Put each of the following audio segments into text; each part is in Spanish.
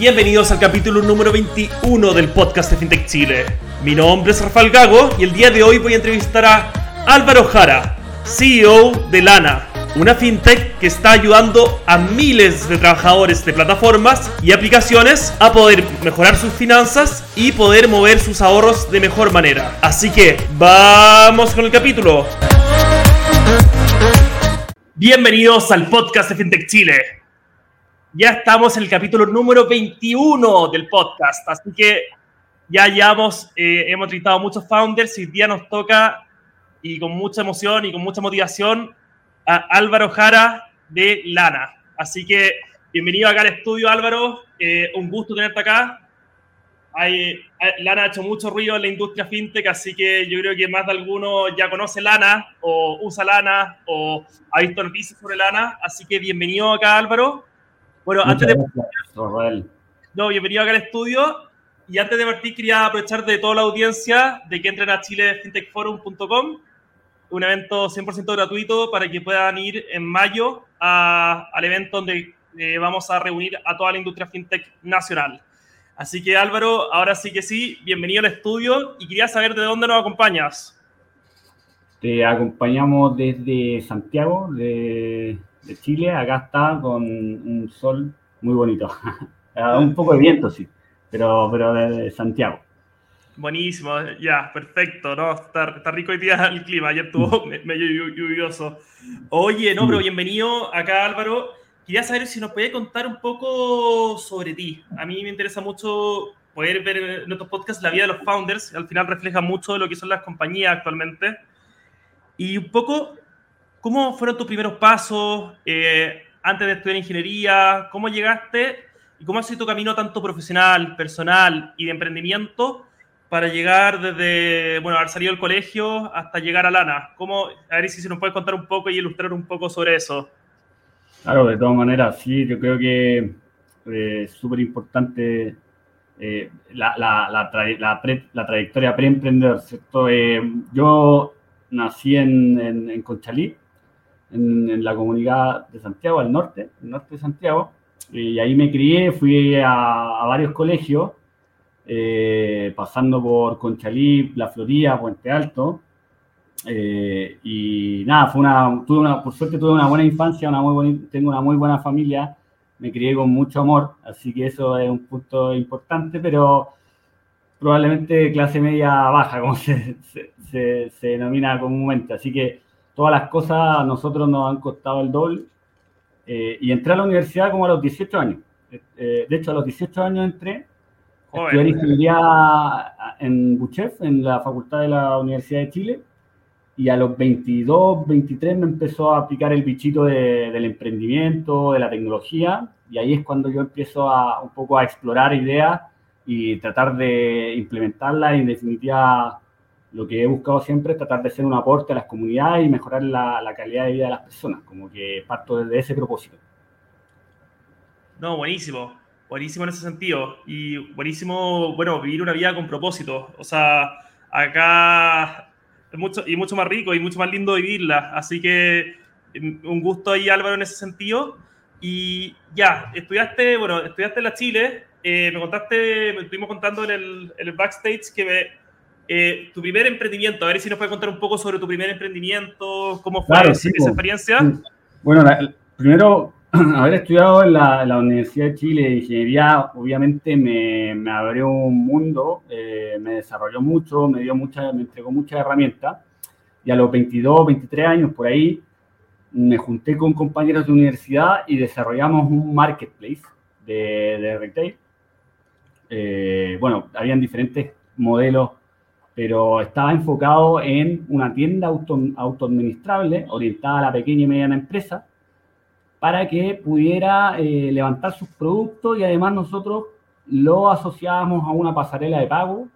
Bienvenidos al capítulo número 21 del podcast de FinTech Chile. Mi nombre es Rafael Gago y el día de hoy voy a entrevistar a Álvaro Jara, CEO de Lana, una fintech que está ayudando a miles de trabajadores de plataformas y aplicaciones a poder mejorar sus finanzas y poder mover sus ahorros de mejor manera. Así que vamos con el capítulo. Bienvenidos al podcast de FinTech Chile. Ya estamos en el capítulo número 21 del podcast, así que ya llevamos, eh, hemos entrevistado a muchos founders y hoy día nos toca, y con mucha emoción y con mucha motivación, a Álvaro Jara de Lana. Así que bienvenido acá al estudio, Álvaro. Eh, un gusto tenerte acá. Hay, Lana ha hecho mucho ruido en la industria fintech, así que yo creo que más de alguno ya conoce Lana o usa Lana o ha visto noticias sobre Lana. Así que bienvenido acá, Álvaro. Bueno, antes de... No, bienvenido acá al estudio. Y antes de partir, quería aprovechar de toda la audiencia de que entren a chilefintechforum.com, un evento 100% gratuito para que puedan ir en mayo al evento donde eh, vamos a reunir a toda la industria fintech nacional. Así que Álvaro, ahora sí que sí, bienvenido al estudio y quería saber de dónde nos acompañas. Te acompañamos desde Santiago, de, de Chile. Acá está con un sol muy bonito. un poco de viento, sí pero, pero de Santiago. Buenísimo, ya, perfecto, ¿no? Está, está, rico hoy día el clima, ayer estuvo mm. medio lluvioso. Oye, no, pero mm. bienvenido acá Álvaro. Quería saber si nos podías contar un poco sobre ti. A mí me interesa mucho poder ver en nuestros podcasts la vida de los founders, al final refleja mucho de lo que son las compañías actualmente. Y un poco, ¿cómo fueron tus primeros pasos eh, antes de estudiar ingeniería? ¿Cómo llegaste ¿Y cómo ha sido tu camino tanto profesional, personal y de emprendimiento para llegar desde, bueno, haber salido del colegio hasta llegar a Lana? ¿Cómo, a ver si se nos puede contar un poco y ilustrar un poco sobre eso. Claro, de todas maneras, sí, yo creo que eh, es súper importante eh, la, la, la, la, trayectoria pre-emprendedor, ¿cierto? Eh, yo nací en, en, Conchalí, en, en, la comunidad de Santiago, al norte, el norte de Santiago, y ahí me crié, fui a, varios colegios, eh, pasando por Conchalí, La Florida, Puente Alto. Eh, y nada, fue una, tuve una, por suerte tuve una buena infancia, una muy tengo una muy buena familia, me crié con mucho amor, así que eso es un punto importante, pero probablemente clase media baja, como se, se, se denomina comúnmente. Así que todas las cosas a nosotros nos han costado el doble eh, y entré a la universidad como a los 18 años. Eh, de hecho, a los 18 años entré. Estudié ingeniería en Buchef, en la Facultad de la Universidad de Chile. Y a los 22, 23 me empezó a picar el bichito del emprendimiento, de la tecnología. Y ahí es cuando yo empiezo a un poco a explorar ideas y tratar de implementarlas. Y en definitiva, lo que he buscado siempre es tratar de ser un aporte a las comunidades y mejorar la, la, calidad de vida de las personas, como que parto desde ese propósito. No, buenísimo, buenísimo en ese sentido. Y buenísimo, bueno, vivir una vida con propósito, o sea, acá es mucho, y mucho más rico y mucho más lindo vivirla, así que mm, un gusto ahí Álvaro en ese sentido. Y ya, estudiaste, bueno, estudiaste en la Chile, eh, me contaste, me estuvimos contando en el, en el backstage que me eh, tu primer emprendimiento, a ver si nos puedes contar un poco sobre tu primer emprendimiento, cómo fue esa, experiencia. Bueno, primero, haber estudiado en la, Universidad de Chile de Ingeniería, obviamente me, me abrió un mundo, eh, me desarrolló mucho, me dio mucha, me entregó muchas herramientas. Y a los 22, 23 años por ahí, me junté con compañeros de universidad y desarrollamos un marketplace de, retail. Eh, bueno, habían diferentes modelos pero estaba enfocado en una tienda auto, autoadministrable orientada a la pequeña y mediana empresa para que pudiera eh, levantar sus productos y además nosotros lo asociábamos a una pasarela de pago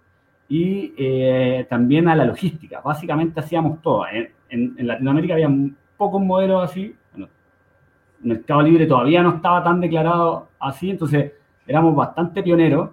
y eh, también a la logística. Básicamente hacíamos todo. En, en, Latinoamérica había pocos modelos así. Bueno, Mercado Libre todavía no estaba tan declarado así, entonces éramos bastante pioneros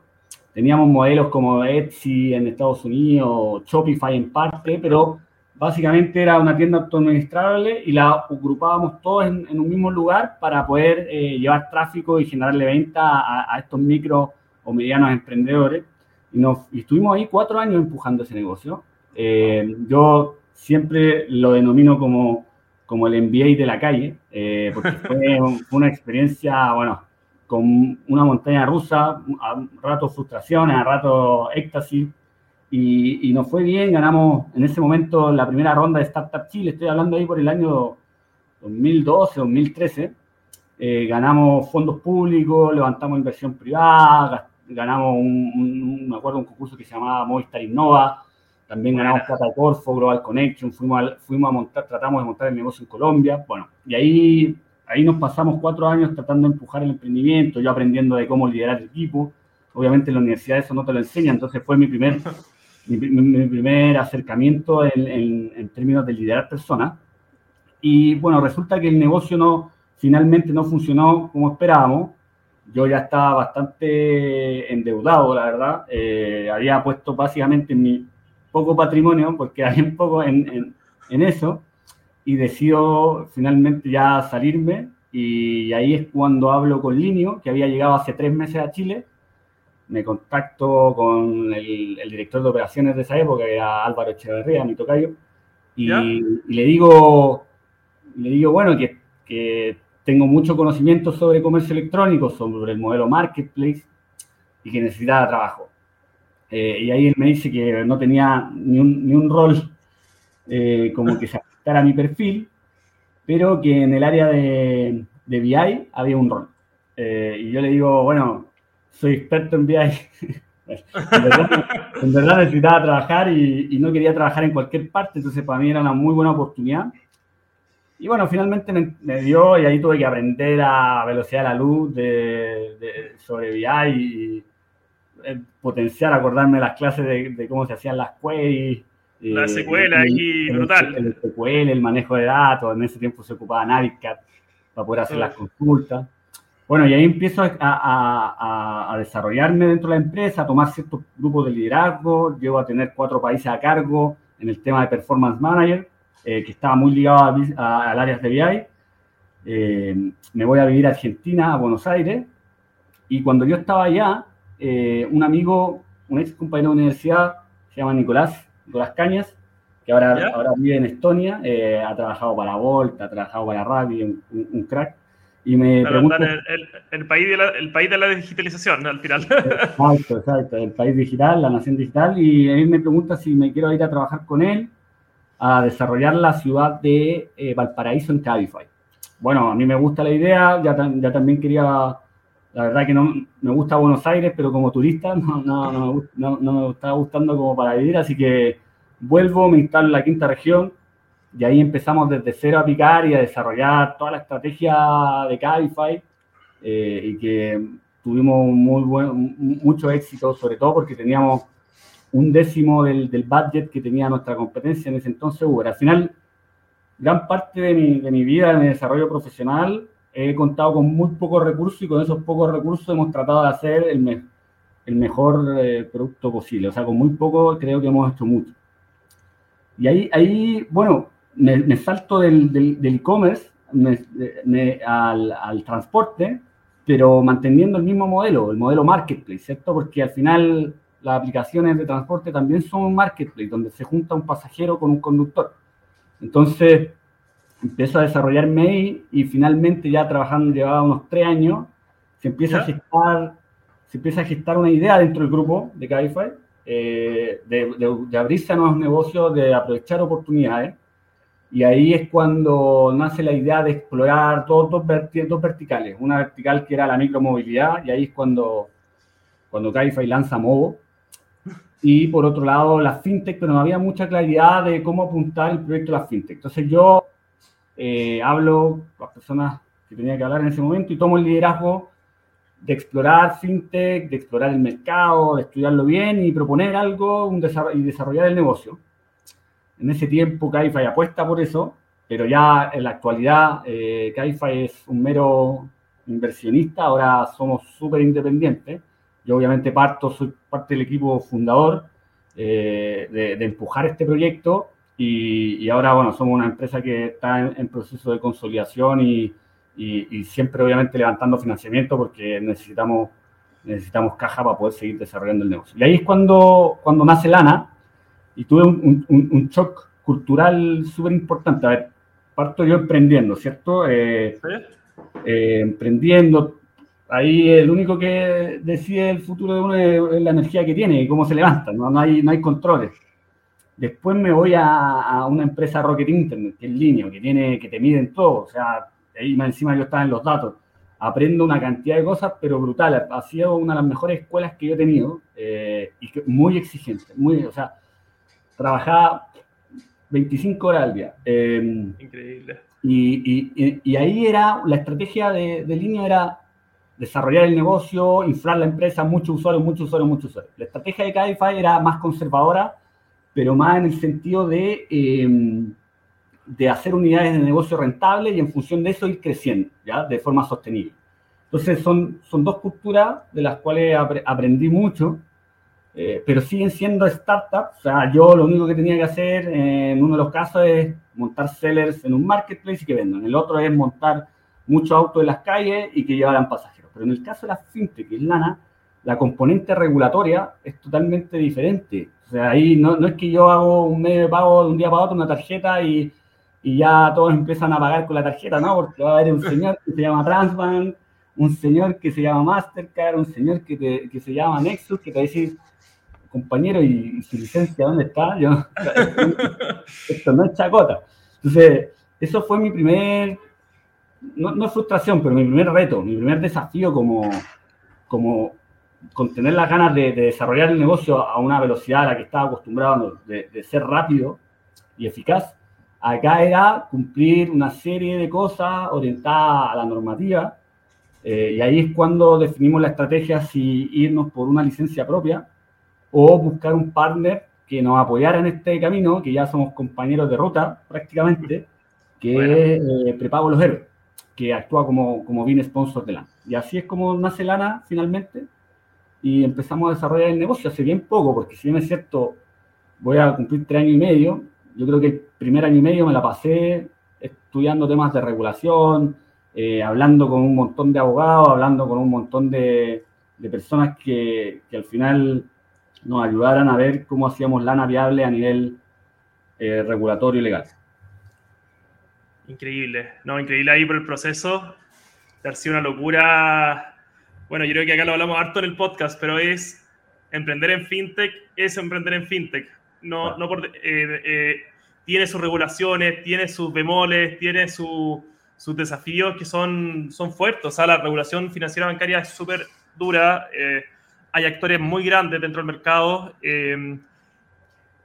Teníamos modelos como Etsy en Estados Unidos, Shopify en parte, pero básicamente era una tienda autoadministrable y la agrupábamos todos en, un mismo lugar para poder eh, llevar tráfico y generarle venta a, estos micro o medianos emprendedores. Y, nos, estuvimos ahí cuatro años empujando ese negocio. Eh, yo siempre lo denomino como, como el MBA de la calle, eh, porque fue una experiencia, bueno, con una montaña rusa, a rato frustraciones, a rato éxtasis, y, nos fue bien, ganamos en ese momento la primera ronda de Startup Chile, estoy hablando ahí por el año 2012, 2013, eh, ganamos fondos públicos, levantamos inversión privada, ganamos un, me acuerdo, un concurso que se llamaba Movistar Innova, también ganamos Plata Corfo, Global Connection, fuimos fuimos a montar, tratamos de montar el negocio en Colombia, bueno, y ahí, ahí nos pasamos cuatro años tratando de empujar el emprendimiento, yo aprendiendo de cómo liderar el equipo, obviamente en la universidad eso no te lo enseña, entonces fue mi primer mi, primer acercamiento en, términos de liderar personas. Y bueno, resulta que el negocio no, finalmente no funcionó como esperábamos. Yo ya estaba bastante endeudado, la verdad. Eh, había puesto básicamente mi poco patrimonio, porque había un poco en, en, eso, y decido finalmente ya salirme. Y ahí es cuando hablo con Linio, que había llegado hace tres meses a Chile, me contacto con el, director de operaciones de esa época, que era Álvaro Echeverría, mi tocayo, y, le digo, le digo, bueno, que, que, tengo mucho conocimiento sobre comercio electrónico, sobre el modelo marketplace, y que necesitaba trabajo. Eh, y ahí él me dice que no tenía ni un, ni un rol eh, como que se ajustara a mi perfil, pero que en el área de, de BI había un rol. Eh, y yo le digo, bueno, soy experto en BI. en, verdad, necesitaba trabajar y, no quería trabajar en cualquier parte, entonces para mí era una muy buena oportunidad. Y bueno, finalmente me, dio y ahí tuve que aprender a velocidad de la luz de, sobre BI y eh, potenciar, acordarme las clases de, cómo se hacían las queries. La SQL aquí, brutal. El, SQL, el manejo de datos, en ese tiempo se ocupaba Navicat para poder hacer las consultas. Bueno, y ahí empiezo a, desarrollarme dentro de la empresa, a tomar ciertos grupos de liderazgo, llego a tener cuatro países a cargo en el tema de Performance Manager, eh, que estaba muy ligado al área de BI. Eh, me voy a vivir a Argentina, a Buenos Aires, y cuando yo estaba allá, eh, un amigo, un ex compañero de universidad, se llama Nicolás, Nicolás Cañas, que ahora, ahora vive en Estonia, ha trabajado para Volt, ha trabajado para Rappi, un crack, y me pregunto, el, país de la, el país de la digitalización, al final. Exacto, exacto, el país digital, la nación digital. Y él me pregunta si me quiero ir a trabajar con él a desarrollar la ciudad de eh, Valparaíso en Cabify. Bueno, a mí me gusta la idea, ya, ya también quería, la verdad que no me gusta Buenos Aires, pero como turista no, no, no, no, no me estaba gustando como para vivir, así que vuelvo, me instalo en la quinta región, y ahí empezamos desde cero a picar y a desarrollar toda la estrategia de Cabify eh, y que tuvimos muy buen, mucho éxito, sobre todo porque teníamos un décimo del, del, budget que tenía nuestra competencia en ese entonces Uber. Al final, gran parte de mi, de mi vida, de mi desarrollo profesional, he contado con muy pocos recursos y con esos pocos recursos hemos tratado de hacer el, el mejor eh, producto posible. O sea, con muy poco creo que hemos hecho mucho. Y ahí, ahí bueno, me, salto del e-commerce al, al, transporte, pero manteniendo el mismo modelo, el modelo marketplace, ¿cierto? Porque al final las aplicaciones de transporte también son un marketplace, donde se junta un pasajero con un conductor. Entonces, empiezo a desarrollarme ahí y finalmente ya trabajando, llevaba unos tres años, se empieza, a gestar, se empieza a gestar una idea dentro del grupo de Cabify, eh, de, de, de abrirse a nuevos negocios, de aprovechar oportunidades. Y ahí es cuando nace la idea de explorar todos dos, verticales. Una vertical que era la micromovilidad, y ahí es cuando, cuando Cabify lanza Movo. Y por otro lado, la fintech, pero no había mucha claridad de cómo apuntar el proyecto de la fintech. Entonces yo eh, hablo las personas que tenía que hablar en ese momento y tomo el liderazgo de explorar fintech, de explorar el mercado, de estudiarlo bien y proponer algo un y desarrollar el negocio. En ese tiempo Cabify apuesta por eso, pero ya en la actualidad eh, es un mero inversionista, ahora somos súper independientes. Yo obviamente parto, soy parte del equipo fundador eh, de, empujar este proyecto y, ahora, bueno, somos una empresa que está en, proceso de consolidación y, y, siempre, obviamente, levantando financiamiento porque necesitamos, necesitamos caja para poder seguir desarrollando el negocio. Y ahí es cuando, cuando nace Lana y tuve un, un, un shock cultural súper importante. A ver, parto yo emprendiendo, ¿cierto? Eh, eh, emprendiendo, ahí el único que decide el futuro de uno es, la energía que tiene y cómo se levanta, no, no, hay, no hay controles. Después me voy a, una empresa Rocket Internet, que es línea, que, tiene, que te miden todo, o sea, ahí más encima yo estaba en los datos. Aprendo una cantidad de cosas, pero brutales. Ha sido una de las mejores escuelas que yo he tenido eh, y muy exigente. Muy, o sea, trabajaba 25 horas al día. Em, Increíble. Y, ahí era, la estrategia de, línea era desarrollar el negocio, inflar la empresa, muchos usuarios, muchos usuarios, muchos usuarios. La estrategia de Cabify era más conservadora, pero más en el sentido de, em, de hacer unidades de negocio rentables y en función de eso ir creciendo, ¿ya? De forma sostenible. Entonces son, son dos culturas de las cuales aprendí mucho eh, pero siguen siendo startups. O sea, yo lo único que tenía que hacer en uno de los casos es montar sellers en un marketplace y que vendan. El otro es montar muchos autos en las calles y que llevaran pasajeros. Pero en el caso de la fintech, que es Lana, la componente regulatoria es totalmente diferente. O sea, ahí no, no es que yo hago un medio de pago de un día para otro, una tarjeta y, y ya todos empiezan a pagar con la tarjeta, ¿no? Porque va a haber un señor que se llama Transbank, un señor que se llama Mastercard, un señor que, que se llama Nexus, que te va a decir, compañero, ¿y, su licencia dónde está? Yo, esto no es chacota. Entonces, eso fue mi primer, no, no frustración, pero mi primer reto, mi primer desafío como, como con tener las ganas de, desarrollar el negocio a una velocidad a la que estaba acostumbrado, de, ser rápido y eficaz. Acá era cumplir una serie de cosas orientadas a la normativa. Eh, y ahí es cuando definimos la estrategia si irnos por una licencia propia o buscar un partner que nos apoyara en este camino, que ya somos compañeros de ruta prácticamente, que es eh, Prepago Los Héroes, que actúa como, como bien sponsor de LANA. Y así es como nace LANA finalmente y empezamos a desarrollar el negocio hace bien poco, porque si bien es cierto, voy a cumplir tres años y medio, yo creo que el primer año y medio me la pasé estudiando temas de regulación, eh, hablando con un montón de abogados, hablando con un montón de, de personas que, que, al final nos ayudaran a ver cómo hacíamos lana viable a nivel eh, regulatorio y legal. Increíble, no, increíble ahí por el proceso. Ha sido una locura. Bueno, yo creo que acá lo hablamos harto en el podcast, pero es emprender en fintech, es emprender en fintech. No, no por, eh, eh, tiene sus regulaciones, tiene sus bemoles, tiene sus desafíos que son, son fuertes. O sea, la regulación financiera bancaria es súper dura hay actores muy grandes dentro del mercado. Eh,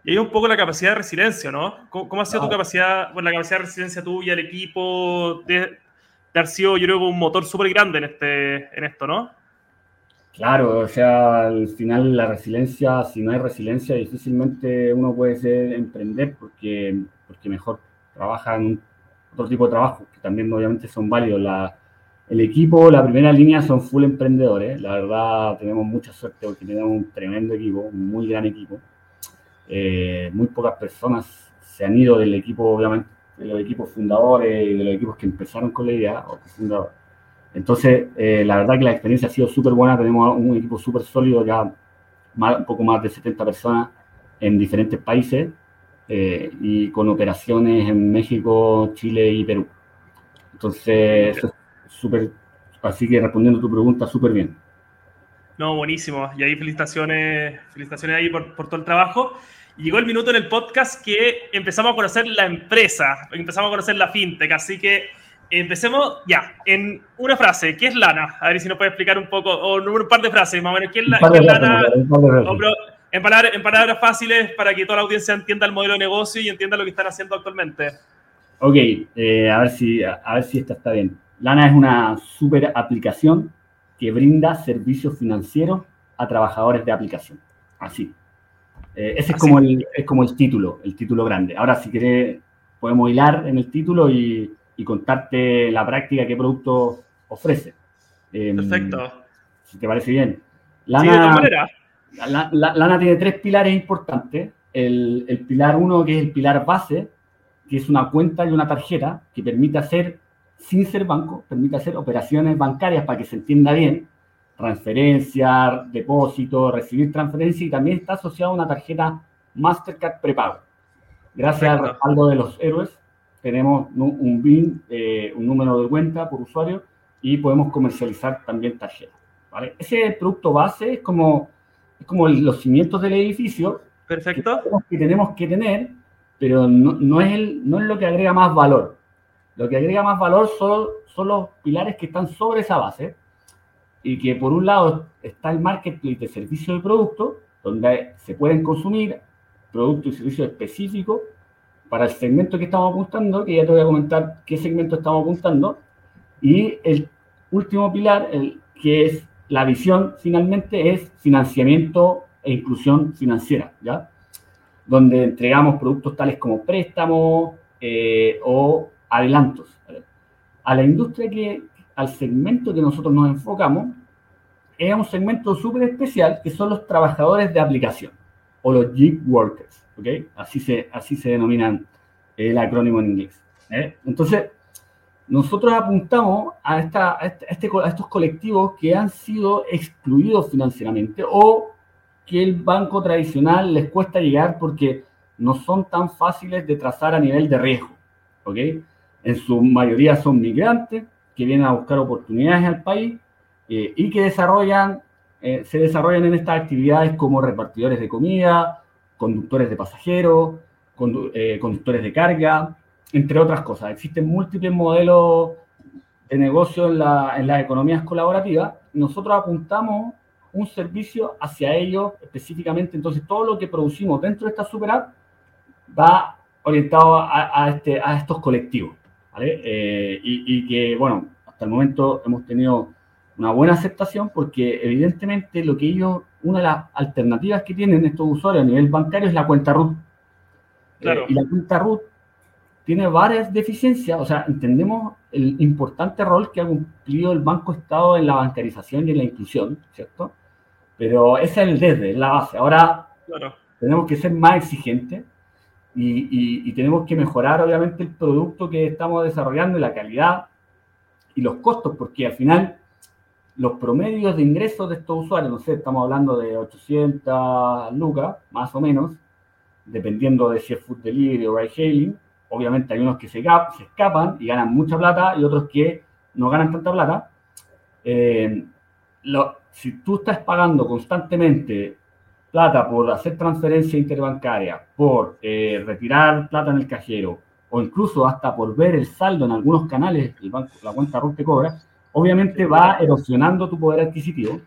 y hay un poco la capacidad de resiliencia, ¿no? ¿Cómo, ha sido tu capacidad, bueno, la capacidad de resiliencia tuya, el equipo, de, de sido, yo creo, un motor súper grande en, este, en esto, ¿no? Claro, o sea, al final la resiliencia, si no hay resiliencia, difícilmente uno puede ser emprender porque, porque mejor trabaja en otro tipo de trabajo, que también obviamente son válidos. La, el equipo, la primera línea son full emprendedores. La verdad, tenemos mucha suerte porque tenemos un tremendo equipo, un muy gran equipo. Eh, muy pocas personas se han ido del equipo, obviamente, de los equipos fundadores y de los equipos que empezaron con la idea. Entonces, eh, la verdad que la experiencia ha sido súper buena. Tenemos un equipo súper sólido, ya un poco más de 70 personas en diferentes países eh, y con operaciones en México, Chile y Perú. Entonces, súper, así que respondiendo a tu pregunta, súper bien. No, buenísimo. Y ahí felicitaciones, felicitaciones ahí por, por todo el trabajo. Llegó el minuto en el podcast que empezamos a conocer la empresa, empezamos a conocer la fintech, así que empecemos ya, en una frase, ¿qué es Lana? A ver si nos puede explicar un poco, o un par de frases más o menos, ¿qué es, Lana? en, palabras, en palabras fáciles para que toda la audiencia entienda el modelo de negocio y entienda lo que están haciendo actualmente. Ok, eh, a, ver si, a ver si esta está bien. Lana es una super aplicación que brinda servicios financieros a trabajadores de aplicación. Así. Eh, ese es como, el, es como el título, el título grande. Ahora, si querés, podemos hilar en el título y, contarte la práctica, qué producto ofrece. Em, Perfecto. Si te parece bien. Lana, Lana tiene tres pilares importantes. el, el pilar 1, que es el pilar base, que es una cuenta y una tarjeta que permite hacer, sin ser banco, permite hacer operaciones bancarias para que se entienda bien, transferencia, depósito, recibir transferencia y también está asociado a una tarjeta Mastercard prepago. Gracias al respaldo de los héroes, tenemos un BIN, eh, un número de cuenta por usuario y podemos comercializar también tarjetas. ¿vale? Ese producto base es como, es como los cimientos del edificio. Perfecto. Que tenemos que tener, pero no, no, es el, no es lo que agrega más valor. Lo que agrega más valor son, son los pilares que están sobre esa base y que por un lado está el marketplace de servicios y productos, donde se pueden consumir productos y servicios específicos para el segmento que estamos apuntando, que ya te voy a comentar qué segmento estamos apuntando, y el último pilar, el, que es la visión finalmente, es financiamiento e inclusión financiera, ¿ya? Donde entregamos productos tales como préstamos eh, o adelantos. A la industria que, al segmento que nosotros nos enfocamos, es un segmento súper especial que son los trabajadores de aplicación o los gig workers, ¿ok? Así se, así se denominan el acrónimo en inglés. ¿eh? Entonces, nosotros apuntamos a, esta, este, este a, estos colectivos que han sido excluidos financieramente o que el banco tradicional les cuesta llegar porque no son tan fáciles de trazar a nivel de riesgo. ¿ok? En su mayoría son migrantes que vienen a buscar oportunidades al país eh, y que desarrollan, eh, se desarrollan en estas actividades como repartidores de comida, conductores de pasajeros, eh, conductores de carga, entre otras cosas. Existen múltiples modelos de negocio en, la, en las economías colaborativas. Nosotros apuntamos un servicio hacia ellos específicamente. Entonces, todo lo que producimos dentro de esta super app va orientado a, este, a estos colectivos. ¿Vale? Eh, y, y, que, bueno, hasta el momento hemos tenido una buena aceptación porque evidentemente lo que ellos, una de las alternativas que tienen estos usuarios a nivel bancario es la cuenta RUT. Claro. Eh, y la cuenta RUT tiene varias deficiencias, o sea, entendemos el importante rol que ha cumplido el Banco Estado en la bancarización y en la inclusión, ¿cierto? Pero ese es el desde, es la base. Ahora claro. tenemos que ser más exigentes y, y, y, tenemos que mejorar, obviamente, el producto que estamos desarrollando y la calidad y los costos, porque al final los promedios de ingresos de estos usuarios, no sé, estamos hablando de 800 lucas, más o menos, dependiendo de si es food delivery o ride hailing, obviamente hay unos que se, se, escapan y ganan mucha plata y otros que no ganan tanta plata. Eh, lo, si tú estás pagando constantemente plata por hacer transferencia interbancaria, por eh, retirar plata en el cajero o incluso hasta por ver el saldo en algunos canales, el banco, la cuenta RUT te cobra, obviamente va erosionando tu poder adquisitivo.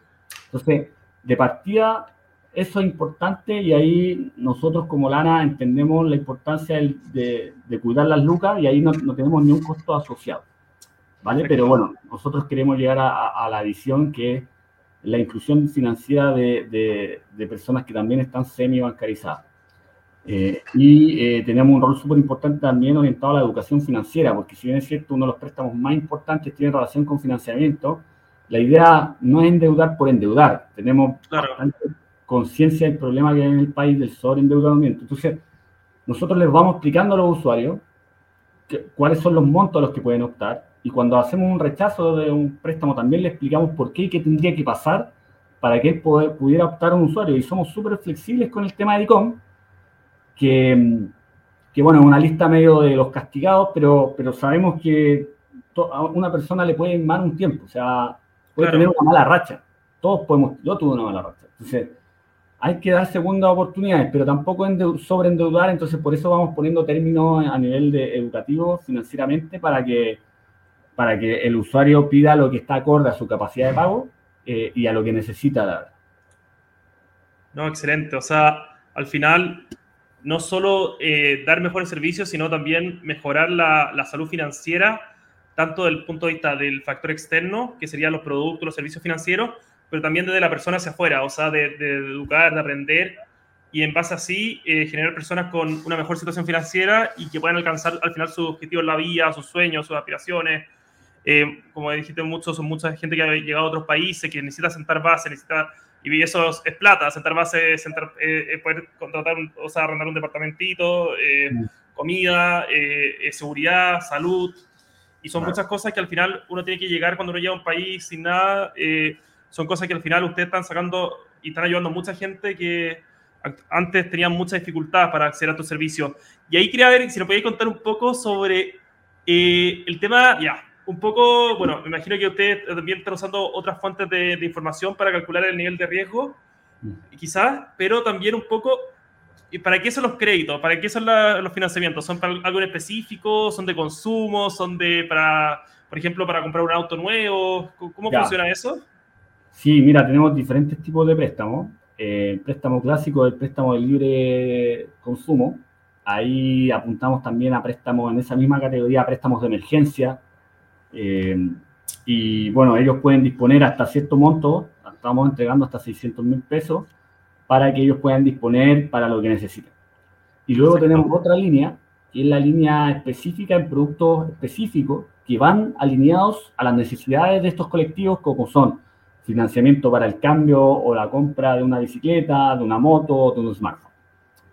Entonces, de partida, eso es importante y ahí nosotros como Lana entendemos la importancia de, de cuidar las lucas y ahí no, no, tenemos ni un costo asociado. ¿Vale? Pero bueno, nosotros queremos llegar a, a, la visión que la inclusión financiera de, de, de personas que también están semi-bancarizadas. Eh, y eh, tenemos un rol súper importante también orientado a la educación financiera, porque si bien es cierto, uno de los préstamos más importantes tiene relación con financiamiento, la idea no es endeudar por endeudar. Tenemos claro conciencia del problema que hay en el país del sobreendeudamiento. Entonces, nosotros les vamos explicando a los usuarios que, cuáles son los montos a los que pueden optar y cuando hacemos un rechazo de un préstamo también le explicamos por qué y qué tendría que pasar para que él poder, pudiera optar a un usuario. Y somos súper flexibles con el tema de ICOM, que, que bueno, es una lista medio de los castigados, pero, pero sabemos que a una persona le puede mal un tiempo, o sea, puede claro. tener una mala racha. Todos podemos, yo tuve una mala racha. Entonces, hay que dar segundas oportunidades, pero tampoco sobreendeudar, entonces por eso vamos poniendo términos a nivel de educativo, financieramente, para que, para que el usuario pida lo que está acorde a su capacidad de pago eh, y a lo que necesita dar. No, excelente. O sea, al final, no solo eh, dar mejores servicios, sino también mejorar la, la salud financiera, tanto desde el punto de vista del factor externo, que serían los productos, los servicios financieros, pero también desde la persona hacia afuera, o sea, de, de educar, de aprender y en base así eh, generar personas con una mejor situación financiera y que puedan alcanzar al final sus objetivos en la vida, sus sueños, sus aspiraciones. Eh, como dijiste mucho, son mucha gente que ha llegado a otros países, que necesita sentar base, necesita y eso es plata, sentar base, sentar, eh, poder contratar, o sea, arrendar un departamentito, mm. comida, seguridad, salud, y son muchas cosas que al final uno tiene que llegar cuando uno llega a un país sin nada, son cosas que al final ustedes están sacando y están ayudando a mucha gente que antes tenían muchas dificultades para acceder a tu servicio. Y ahí quería ver si nos podéis contar un poco sobre eh, el tema, ya, un poco, bueno, me imagino que ustedes también están usando otras fuentes de, información para calcular el nivel de riesgo, mm. quizás, pero también un poco, ¿para qué son los créditos? ¿Para qué son los financiamientos? ¿Son para algo en específico? ¿Son de consumo? ¿Son de, para, por ejemplo, para comprar un auto nuevo? ¿Cómo funciona eso? Sí, mira, tenemos diferentes tipos de préstamos. Eh, el préstamo clásico el préstamo de libre consumo. Ahí apuntamos también a préstamos en esa misma categoría, préstamos de emergencia. Eh, y bueno, ellos pueden disponer hasta cierto monto, estamos entregando hasta 600 mil pesos para que ellos puedan disponer para lo que necesiten. Y luego tenemos otra línea, que es la línea específica en productos específicos que van alineados a las necesidades de estos colectivos, como son financiamiento para el cambio o la compra de una bicicleta, de una moto de un smartphone,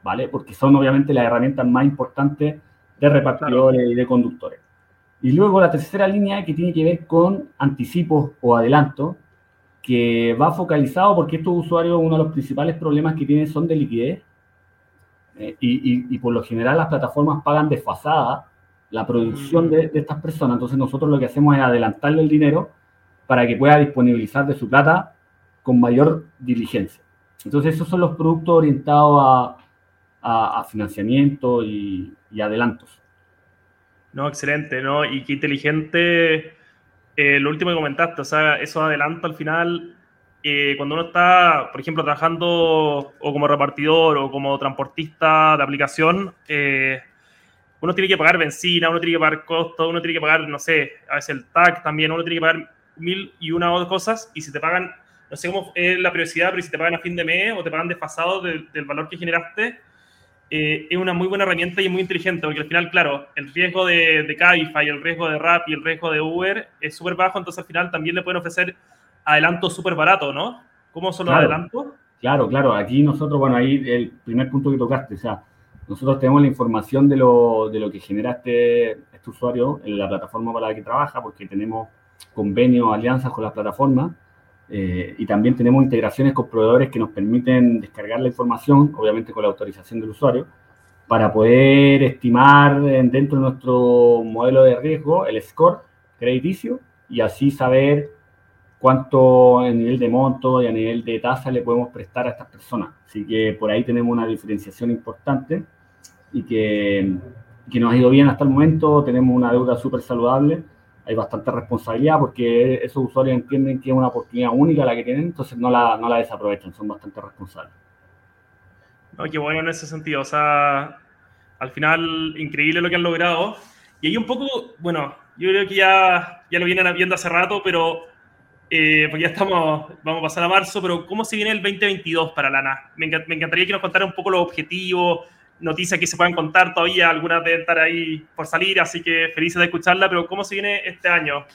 ¿vale? Porque son obviamente las herramientas más importantes de repartidores y de conductores. Y luego la tercera línea que tiene que ver con anticipos o adelantos, que va focalizado porque estos usuarios uno de los principales problemas que tienen son de liquidez eh, y, y, por lo general las plataformas pagan desfasada la producción mm. de, de, estas personas. Entonces nosotros lo que hacemos es adelantarle el dinero para que pueda disponibilizar de su plata con mayor diligencia. Entonces, esos son los productos orientados a, financiamiento y, adelantos. No, excelente, ¿no? Y qué inteligente eh, lo último que comentaste, o sea, esos adelantos al final, eh, cuando uno está, por ejemplo, trabajando o como repartidor o como transportista de aplicación, eh, uno tiene que pagar benzina, uno tiene que pagar costos, uno tiene que pagar, no sé, a veces el TAC también, uno tiene que pagar mil y una o dos cosas y si te pagan, no sé cómo es la prioridad, pero si te pagan a fin de mes o te pagan desfasado del valor que generaste, eh, es una muy buena herramienta y muy inteligente, porque al final, claro, el riesgo de, de Cabify, el riesgo de Rap y el riesgo de Uber es súper bajo, entonces al final también le pueden ofrecer adelantos súper baratos, ¿no? ¿Cómo son los adelantos? Claro, claro, aquí nosotros, bueno, ahí el primer punto que tocaste, o sea, nosotros tenemos la información de lo, de lo que generaste este usuario en la plataforma para la que trabaja, porque tenemos convenios, alianzas con las plataformas eh, y también tenemos integraciones con proveedores que nos permiten descargar la información, obviamente con la autorización del usuario, para poder estimar dentro de nuestro modelo de riesgo el score crediticio y así saber cuánto en nivel de monto y a nivel de tasa le podemos prestar a estas personas. Así que por ahí tenemos una diferenciación importante y que, que nos ha ido bien hasta el momento, tenemos una deuda súper saludable hay bastante responsabilidad porque esos usuarios entienden que es una oportunidad única la que tienen, entonces no la, no la desaprovechan, son bastante responsables. No, qué bueno en ese sentido, o sea, al final increíble lo que han logrado. Y hay un poco, bueno, yo creo que ya, ya lo vienen viendo hace rato, pero eh, pues ya estamos, vamos a pasar a marzo, pero ¿cómo se viene el 2022 para Lana? Me, me encantaría que nos contara un poco los objetivos, noticias que se puedan contar todavía, algunas deben estar ahí por salir, así que felices de escucharla, pero ¿cómo se viene este año?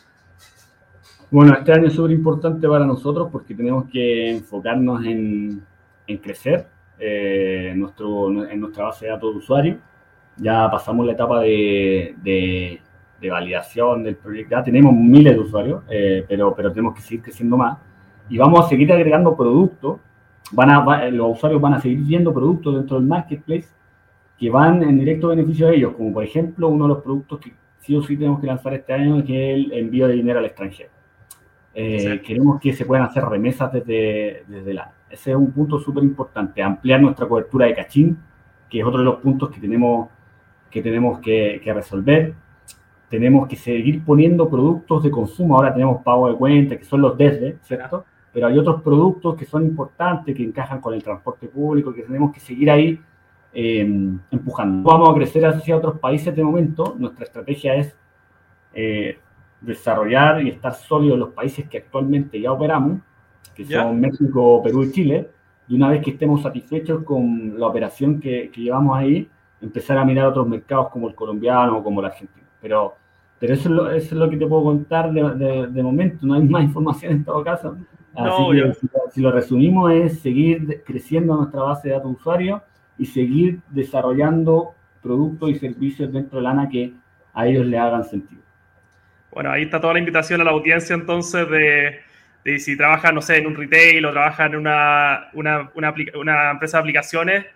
Bueno, este año es súper importante para nosotros porque tenemos que enfocarnos en, en crecer eh, nuestro, en nuestra base de datos de usuarios. Ya pasamos la etapa de, de, validación del proyecto. Ya tenemos miles de usuarios, eh, pero, pero tenemos que seguir creciendo más. Y vamos a seguir agregando productos. Van a, los usuarios van a seguir viendo productos dentro del marketplace que van en directo beneficio a ellos, como por ejemplo uno de los productos que sí o sí tenemos que lanzar este año, que es el envío de dinero al extranjero. Eh, queremos que se puedan hacer remesas desde, desde la... Ese es un punto súper importante, ampliar nuestra cobertura de cachín, que es otro de los puntos que tenemos que, tenemos que, que resolver. Tenemos que seguir poniendo productos de consumo. Ahora tenemos pago de cuenta, que son los desde, ¿cierto? Pero hay otros productos que son importantes, que encajan con el transporte público, que tenemos que seguir ahí eh, empujando. Vamos a crecer hacia otros países de momento. Nuestra estrategia es eh, desarrollar y estar sólidos los países que actualmente ya operamos, que son México, Perú y Chile. Y una vez que estemos satisfechos con la operación que, llevamos ahí, empezar a mirar otros mercados como el colombiano o como el argentino. Pero Pero eso es, lo, eso es lo que te puedo contar de, de, momento, no hay más información en todo caso. Así que si, lo resumimos es seguir creciendo nuestra base de datos usuarios y seguir desarrollando productos y servicios dentro de Lana que a ellos le hagan sentido. Bueno, ahí está toda la invitación a la audiencia entonces de, de si trabajan, no sé, en un retail o trabajan en una, una, una, una, empresa de aplicaciones,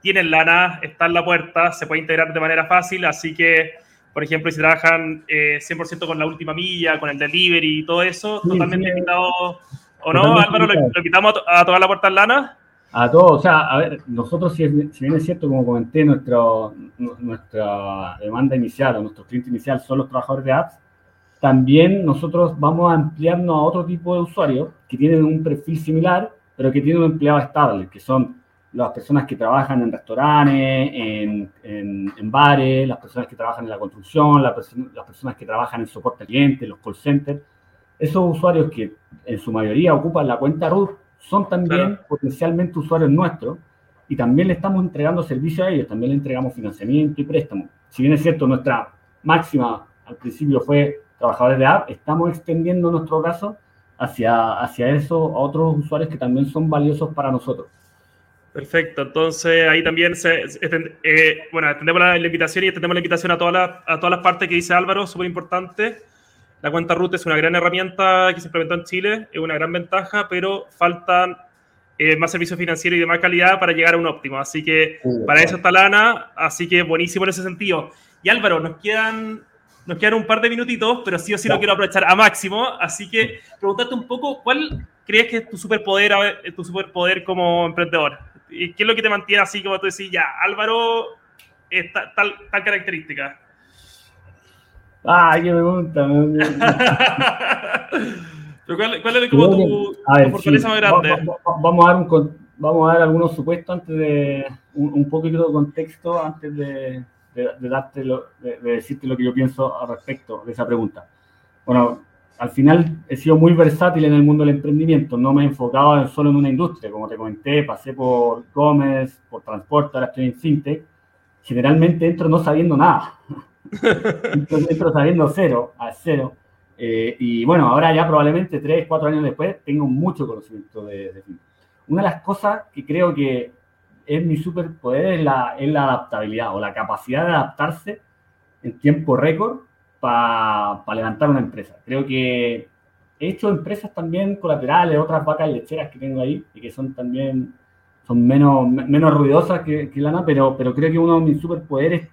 tienen lana, está en la puerta, se puede integrar de manera fácil, así que, por ejemplo, si trabajan eh, 100% con la última milla, con el delivery y todo eso, totalmente invitado, ¿o no, Álvaro? ¿Lo, invitamos a, toda la puerta en lana? A todos, o sea, a ver, nosotros, si, si bien es cierto, como comenté, nuestro, nuestra demanda inicial o nuestro cliente inicial son los trabajadores de apps, también nosotros vamos a ampliarnos a otro tipo de usuarios que tienen un perfil similar, pero que tienen un empleado estable, que son las personas que trabajan en restaurantes, en, en, bares, las personas que trabajan en la construcción, las personas que trabajan en soporte al cliente, los call centers. Esos usuarios que en su mayoría ocupan la cuenta root son también potencialmente usuarios nuestros y también le estamos entregando servicios a ellos, también le entregamos financiamiento y préstamo. Si bien es cierto, nuestra máxima al principio fue trabajadores de app, estamos extendiendo nuestro brazo hacia, hacia eso a otros usuarios que también son valiosos para nosotros. Perfecto, entonces ahí también se, eh, bueno, extendemos la, invitación y extendemos la invitación a todas las, a todas las partes que dice Álvaro, súper importante. La cuenta root es una gran herramienta que se implementó en Chile, es una gran ventaja, pero faltan eh, más servicios financieros y de más calidad para llegar a un óptimo. Así que para eso está Lana, así que buenísimo en ese sentido. Y Álvaro, nos quedan nos quedan un par de minutitos, pero sí o sí lo quiero aprovechar a máximo. Así que preguntarte un poco, ¿cuál crees que es tu superpoder, tu superpoder como emprendedor? ¿Y ¿Qué es lo que te mantiene así como tú decís, ya, Álvaro, tal, tal característica? Ah, qué pregunta. ¿cuál, ¿cuál, es como tu, fortaleza más grande? vamos, a dar un, vamos a dar algunos supuestos antes de un, un poquito de contexto antes de, de, darte de, decirte lo que yo pienso al respecto de esa pregunta. Bueno, al final he sido muy versátil en el mundo del emprendimiento, no me he enfocado solo en una industria, como te comenté, pasé por e-commerce, por transporte, ahora estoy en fintech, generalmente entro no sabiendo nada, entro, sabiendo cero, a cero, eh, y bueno, ahora ya probablemente tres, cuatro años después tengo mucho conocimiento de, de. Una de las cosas que creo que es mi superpoder es la, es la adaptabilidad o la capacidad de adaptarse en tiempo récord para levantar una empresa. Creo que he hecho empresas también colaterales, otras vacas lecheras que tengo ahí y que son también son menos, menos ruidosas que, que lana, pero, pero creo que uno de mis superpoderes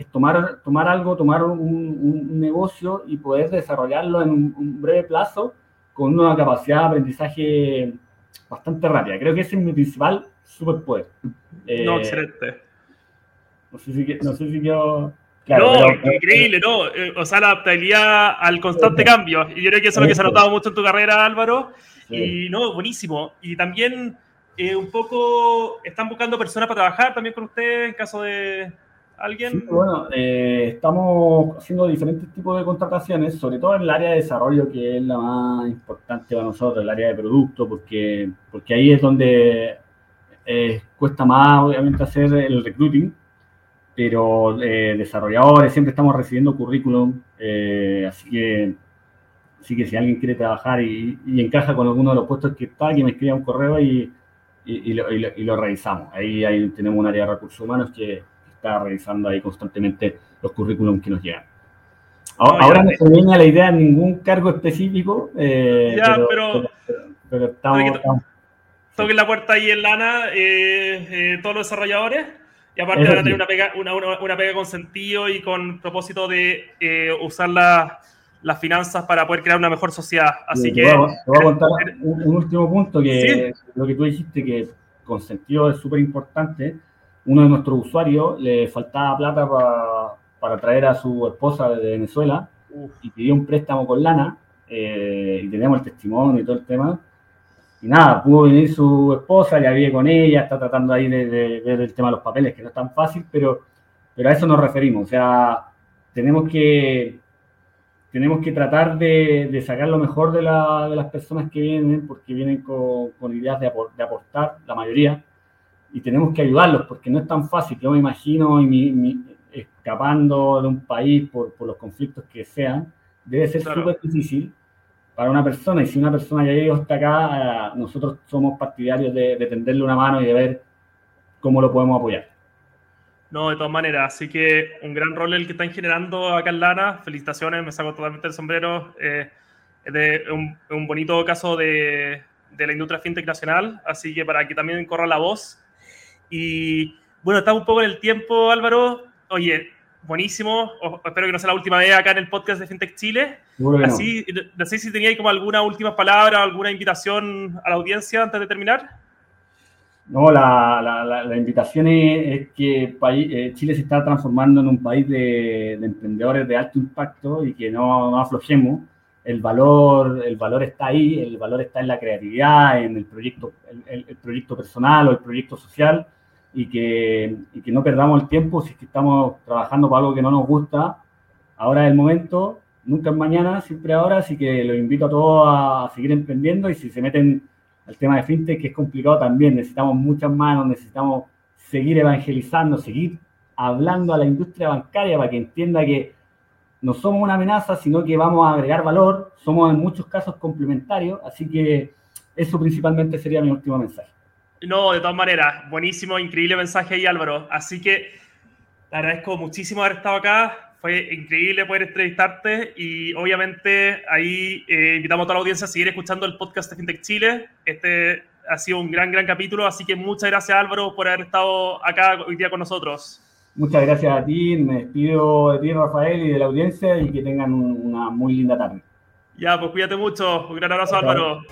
es tomar, tomar algo, tomar un, un, negocio y poder desarrollarlo en un, un, breve plazo con una capacidad de aprendizaje bastante rápida. Creo que ese es mi principal superpoder. Eh, no, excelente. No sé si, no sé si yo... no, increíble, ¿no? Eh, o sea, la adaptabilidad al constante cambio. Y yo creo que eso es lo que se ha notado mucho en tu carrera, Álvaro. Y no, buenísimo. Y también eh, un poco están buscando personas para trabajar también con usted en caso de alguien. bueno, estamos haciendo diferentes tipos de contrataciones, sobre todo en el área de desarrollo, que es la más importante para nosotros, el área de producto, porque, porque ahí es donde eh, cuesta más, obviamente, hacer el recruiting, pero eh, desarrolladores, siempre estamos recibiendo currículum, eh, así que así que si alguien quiere trabajar y, encaja con alguno de los puestos que está, que me escriba un correo y, y, lo, revisamos. Ahí, ahí, tenemos un área de recursos humanos que está revisando ahí constantemente los currículums que nos llegan. Ahora, no se me viene la idea de ningún cargo específico, ya, pero, pero, estamos, toquen la puerta ahí en lana eh, eh, todos los desarrolladores. Y aparte van a tener una pega, una, una, pega con sentido y con propósito de eh, usar las finanzas para poder crear una mejor sociedad. Así que... Te voy, a, contar un, último punto, que lo que tú dijiste, que con sentido es súper importante. Uno de nuestros usuarios le faltaba plata para, para traer a su esposa de Venezuela y pidió un préstamo con lana y tenemos el testimonio y todo el tema. Y nada, pudo venir su esposa, ya vive con ella, está tratando ahí de, ver el tema de los papeles, que no es tan fácil, pero, pero a eso nos referimos. O sea, tenemos que, tenemos que tratar de, sacar lo mejor de, las personas que vienen, porque vienen con, ideas de, aportar, la mayoría, y tenemos que ayudarlos, porque no es tan fácil. Yo me imagino, y mi, escapando de un país por, por los conflictos que sean, debe ser súper difícil para una persona. Y si una persona ya llegó hasta acá, nosotros somos partidarios de, de tenderle una mano y de ver cómo lo podemos apoyar. No, de todas maneras, así que un gran rol el que están generando acá en Lana. Felicitaciones, me saco totalmente el sombrero. Eh, es de un, un, bonito caso de, de, la industria fintech nacional, así que para que también corra la voz. Y bueno, estamos un poco en el tiempo, Álvaro. Oye, buenísimo. espero que no sea la última vez acá en el podcast de FinTech Chile. Así, no. sé si teníais como alguna última palabra, alguna invitación a la audiencia antes de terminar. No, la, la, la invitación es, que eh, Chile se está transformando en un país de, de, emprendedores de alto impacto y que no, no aflojemos. El valor, el valor está ahí, el valor está en la creatividad, en el proyecto, el, el proyecto personal o el proyecto social y que, y que no perdamos el tiempo si estamos trabajando para algo que no nos gusta. Ahora es el momento, nunca es mañana, siempre ahora, así que los invito a todos a seguir emprendiendo y si se meten al tema de fintech, que es complicado también, necesitamos muchas manos, necesitamos seguir evangelizando, seguir hablando a la industria bancaria para que entienda que no somos una amenaza, sino que vamos a agregar valor, somos en muchos casos complementarios, así que eso principalmente sería mi último mensaje. No, de todas maneras, buenísimo, increíble mensaje ahí, Álvaro. Así que te agradezco muchísimo haber estado acá. Fue increíble poder entrevistarte y obviamente ahí eh, invitamos a toda la audiencia a seguir escuchando el podcast de FinTech Chile. Este ha sido un gran, gran capítulo, así que muchas gracias Álvaro por haber estado acá hoy día con nosotros. Muchas gracias a ti, me despido de ti Rafael y de la audiencia y que tengan una muy linda tarde. Ya, pues cuídate mucho, un gran abrazo Álvaro.